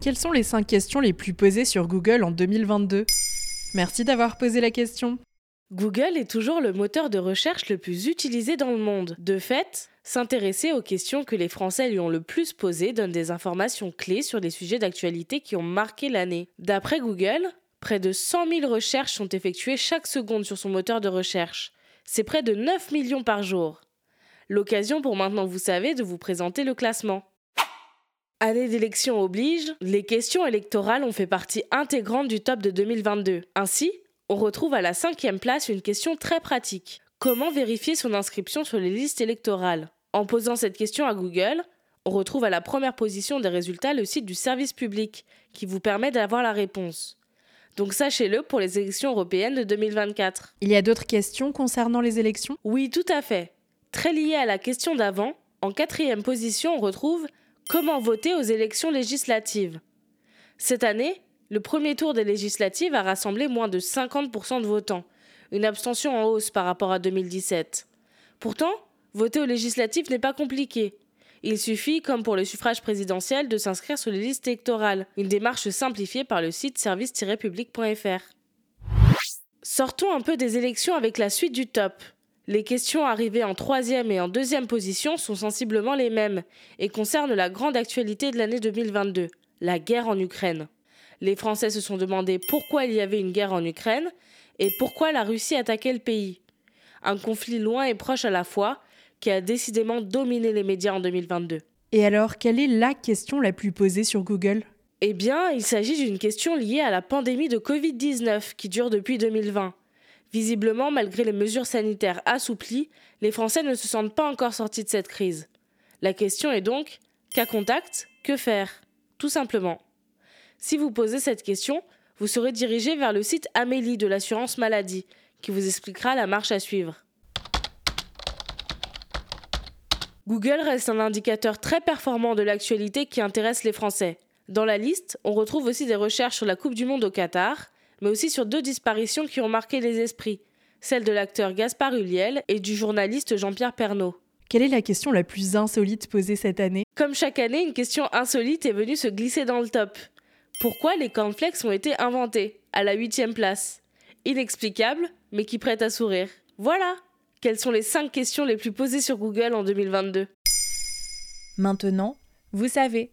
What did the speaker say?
Quelles sont les 5 questions les plus posées sur Google en 2022 Merci d'avoir posé la question. Google est toujours le moteur de recherche le plus utilisé dans le monde. De fait, s'intéresser aux questions que les Français lui ont le plus posées donne des informations clés sur des sujets d'actualité qui ont marqué l'année. D'après Google, près de 100 000 recherches sont effectuées chaque seconde sur son moteur de recherche. C'est près de 9 millions par jour. L'occasion pour maintenant vous savez de vous présenter le classement. Année d'élection oblige, les questions électorales ont fait partie intégrante du top de 2022. Ainsi, on retrouve à la cinquième place une question très pratique. Comment vérifier son inscription sur les listes électorales? En posant cette question à Google, on retrouve à la première position des résultats le site du service public, qui vous permet d'avoir la réponse. Donc sachez-le pour les élections européennes de 2024. Il y a d'autres questions concernant les élections? Oui, tout à fait. Très lié à la question d'avant, en quatrième position, on retrouve Comment voter aux élections législatives Cette année, le premier tour des législatives a rassemblé moins de 50% de votants, une abstention en hausse par rapport à 2017. Pourtant, voter aux législatives n'est pas compliqué. Il suffit, comme pour le suffrage présidentiel, de s'inscrire sur les listes électorales, une démarche simplifiée par le site service-public.fr. Sortons un peu des élections avec la suite du top. Les questions arrivées en troisième et en deuxième position sont sensiblement les mêmes et concernent la grande actualité de l'année 2022, la guerre en Ukraine les Français se sont demandé pourquoi il y avait une guerre en Ukraine et pourquoi la Russie attaquait le pays. Un conflit loin et proche à la fois qui a décidément dominé les médias en 2022. Et alors, quelle est la question la plus posée sur Google? Eh bien, il s'agit d'une question liée à la pandémie de Covid-19 qui dure depuis 2020. Visiblement, malgré les mesures sanitaires assouplies, les Français ne se sentent pas encore sortis de cette crise. La question est donc, cas contact, que faire? Tout simplement. Si vous posez cette question, vous serez dirigé vers le site Amélie de l'assurance maladie, qui vous expliquera la marche à suivre. Google reste un indicateur très performant de l'actualité qui intéresse les Français. Dans la liste, on retrouve aussi des recherches sur la Coupe du Monde au Qatar, mais aussi sur deux disparitions qui ont marqué les esprits, celle de l'acteur Gaspard Huliel et du journaliste Jean-Pierre Pernaud. Quelle est la question la plus insolite posée cette année? Comme chaque année, une question insolite est venue se glisser dans le top. Pourquoi les cornflakes ont été inventés À la huitième place? Inexplicable, mais qui prête à sourire. Voilà Quelles sont les 5 questions les plus posées sur Google en 2022 Maintenant, vous savez.